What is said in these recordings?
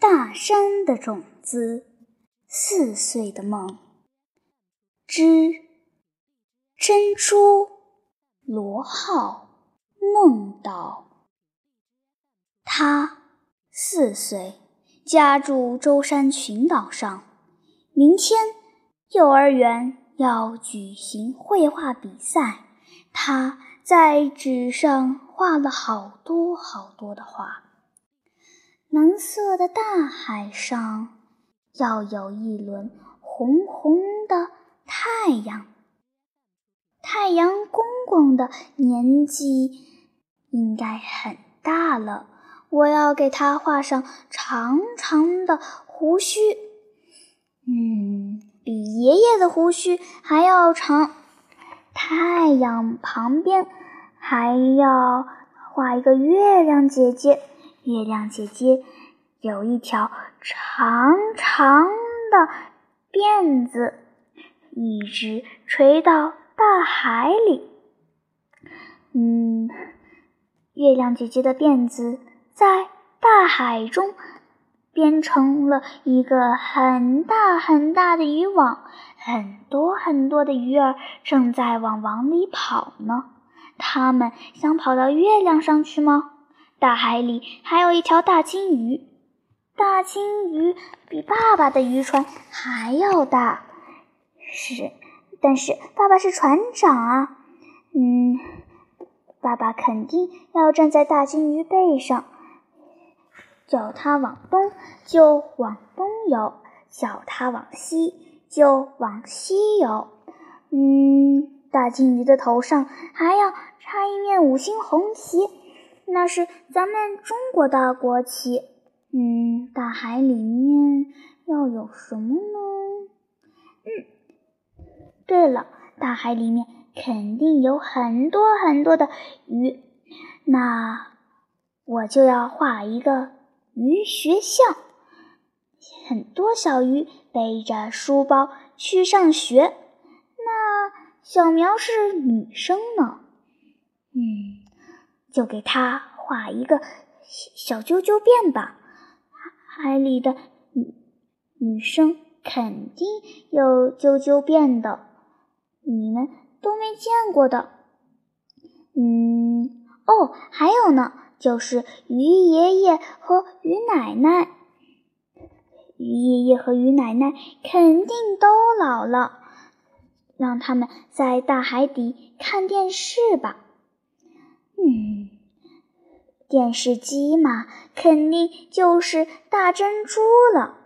大山的种子，四岁的梦。之珍珠罗浩梦岛。他四岁，家住舟山群岛上。明天幼儿园要举行绘画比赛，他在纸上画了好多好多的画。蓝色的大海上，要有一轮红红的太阳。太阳公公的年纪应该很大了，我要给他画上长长的胡须，嗯，比爷爷的胡须还要长。太阳旁边还要画一个月亮姐姐。月亮姐姐有一条长长的辫子，一直垂到大海里。嗯，月亮姐姐的辫子在大海中编成了一个很大很大的渔网，很多很多的鱼儿正在往网里跑呢。它们想跑到月亮上去吗？大海里还有一条大金鱼，大金鱼比爸爸的渔船还要大。是，但是爸爸是船长啊。嗯，爸爸肯定要站在大金鱼背上，叫它往东就往东游，叫它往西就往西游。嗯，大金鱼的头上还要插一面五星红旗。那是咱们中国的国旗。嗯，大海里面要有什么呢？嗯，对了，大海里面肯定有很多很多的鱼。那我就要画一个鱼学校，很多小鱼背着书包去上学。那小苗是女生呢？嗯。就给他画一个小啾啾辫吧，海里的女女生肯定有啾啾辫的，你们都没见过的。嗯，哦，还有呢，就是鱼爷爷和鱼奶奶，鱼爷爷和鱼奶奶肯定都老了，让他们在大海底看电视吧。电视机嘛，肯定就是大珍珠了。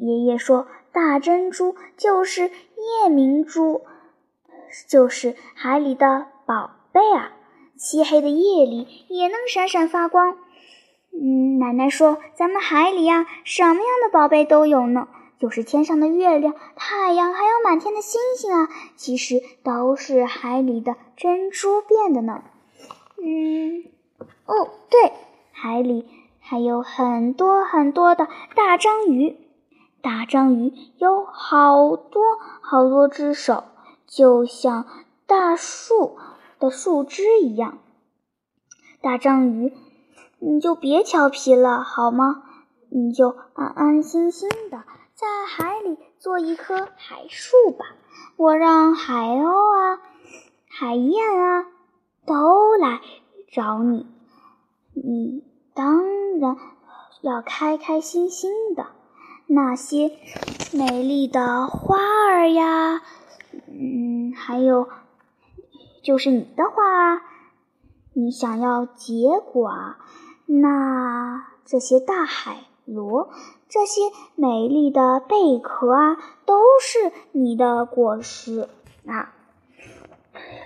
爷爷说，大珍珠就是夜明珠，就是海里的宝贝啊，漆黑的夜里也能闪闪发光。嗯，奶奶说，咱们海里呀，什么样的宝贝都有呢。就是天上的月亮、太阳，还有满天的星星啊，其实都是海里的珍珠变的呢。嗯，哦，对，海里还有很多很多的大章鱼。大章鱼有好多好多只手，就像大树的树枝一样。大章鱼，你就别调皮了好吗？你就安安心心的在海里做一棵海树吧。我让海鸥啊，海燕啊。都来找你，你当然要开开心心的。那些美丽的花儿呀，嗯，还有就是你的花，你想要结果，那这些大海螺，这些美丽的贝壳啊，都是你的果实啊。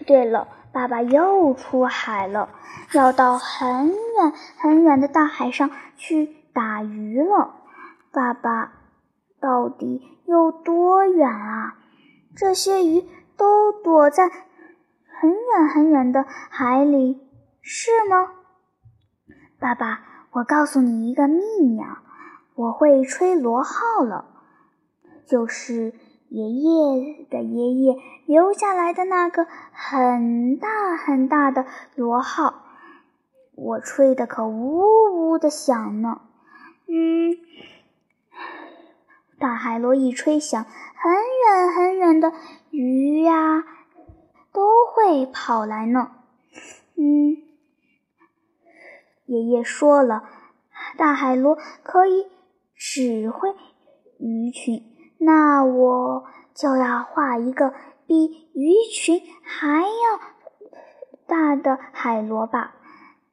对了。爸爸又出海了，要到很远很远的大海上去打鱼了。爸爸到底有多远啊？这些鱼都躲在很远很远的海里，是吗？爸爸，我告诉你一个秘密啊，我会吹螺号了，就是。爷爷的爷爷留下来的那个很大很大的螺号，我吹的可呜呜的响呢。嗯，大海螺一吹响，很远很远的鱼呀都会跑来呢。嗯，爷爷说了，大海螺可以指挥鱼群，那我就要画一个比鱼群还要大的海螺吧，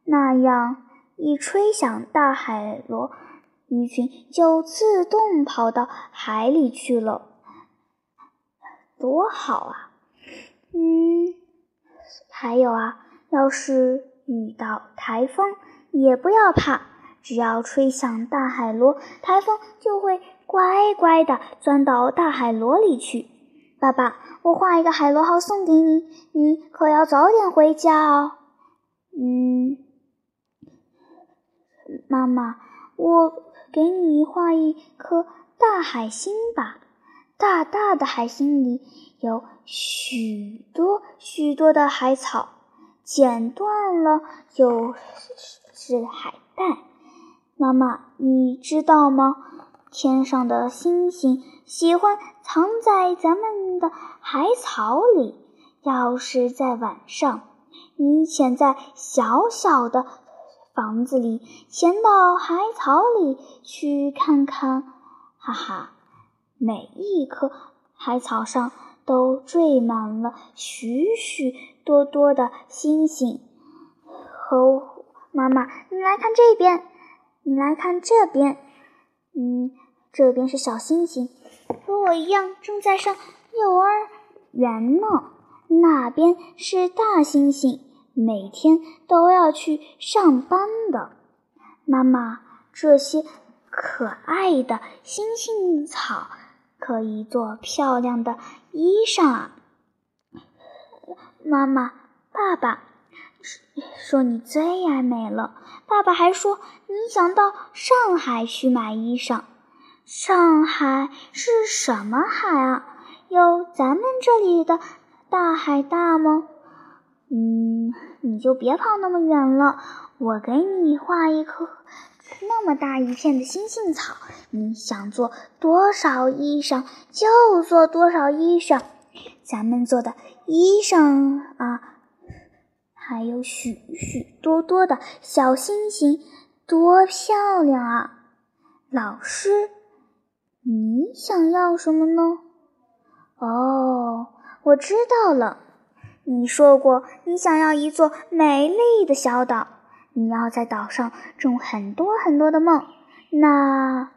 那样。一吹响大海螺，鱼群就自动跑到海里去了，多好啊！嗯，还有啊，要是遇到台风，也不要怕，只要吹响大海螺，台风就会乖乖的钻到大海螺里去。爸爸，我画一个海螺号送给你，你可要早点回家哦。嗯。妈妈，我给你画一颗大海星吧。大大的海星里有许多许多的海草，剪断了就是海带。妈妈，你知道吗？天上的星星喜欢藏在咱们的海草里。要是在晚上，你潜在小小的。房子里，潜到海草里去看看，哈哈！每一棵海草上都缀满了许许多多的星星。哦，妈妈，你来看这边，你来看这边。嗯，这边是小星星，和我一样正在上幼儿园呢。那边是大星星。每天都要去上班的妈妈，这些可爱的星星草可以做漂亮的衣裳啊！妈妈，爸爸说你最爱美了。爸爸还说你想到上海去买衣裳。上海是什么海啊？有咱们这里的大海大吗？嗯，你就别跑那么远了，我给你画一棵那么大一片的星星草，你想做多少衣裳就做多少衣裳。咱们做的衣裳啊，还有许许多多的小星星，多漂亮啊！老师，你想要什么呢？哦，我知道了。你说过，你想要一座美丽的小岛，你要在岛上种很多很多的梦。那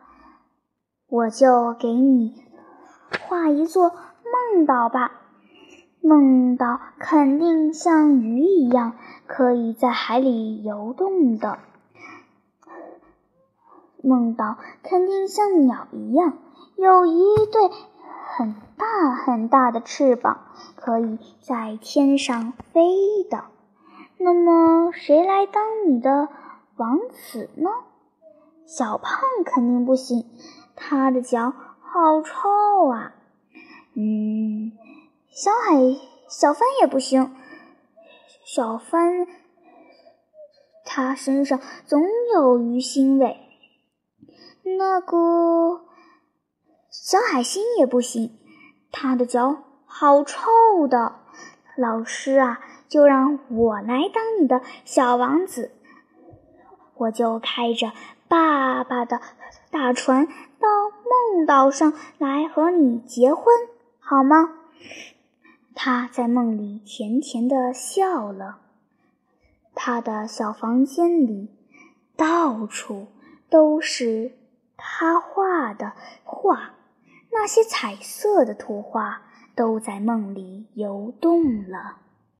我就给你画一座梦岛吧。梦岛肯定像鱼一样，可以在海里游动的。梦岛肯定像鸟一样，有一对很大很大的翅膀。可以在天上飞的，那么谁来当你的王子呢？小胖肯定不行，他的脚好臭啊。嗯，小海小帆也不行，小帆他身上总有鱼腥味。那个小海星也不行，他的脚。好臭的，老师啊，就让我来当你的小王子，我就开着爸爸的大船到梦岛上来和你结婚，好吗？他在梦里甜甜的笑了，他的小房间里到处都是他画的画，那些彩色的图画。都在梦里游动了。